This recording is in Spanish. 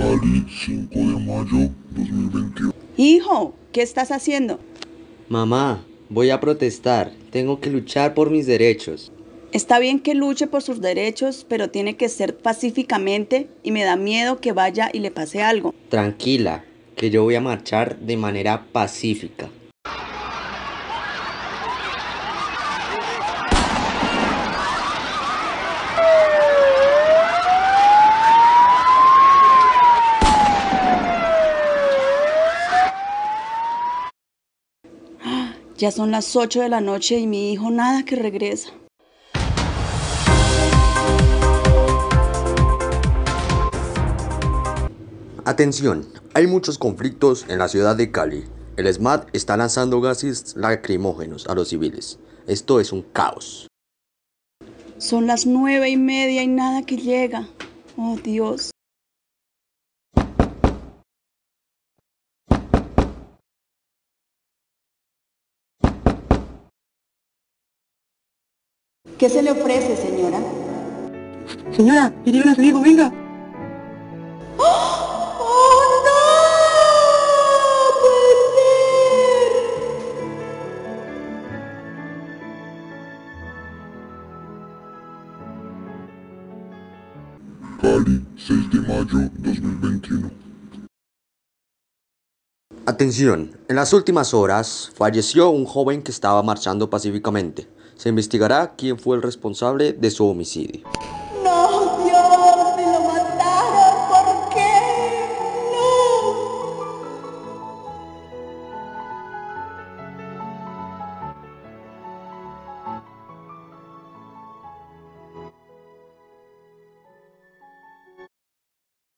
Cali, 5 de mayo 2021. Hijo, ¿qué estás haciendo? Mamá, voy a protestar. Tengo que luchar por mis derechos. Está bien que luche por sus derechos, pero tiene que ser pacíficamente y me da miedo que vaya y le pase algo. Tranquila, que yo voy a marchar de manera pacífica. Ya son las 8 de la noche y mi hijo nada que regresa. Atención, hay muchos conflictos en la ciudad de Cali. El SMAT está lanzando gases lacrimógenos a los civiles. Esto es un caos. Son las nueve y media y nada que llega. Oh Dios. ¿Qué se le ofrece, señora? Señora, quería su hijo, venga. ¡Oh, no! ¡Puede ser! Cali, 6 de mayo 2021. Atención, en las últimas horas falleció un joven que estaba marchando pacíficamente. Se investigará quién fue el responsable de su homicidio.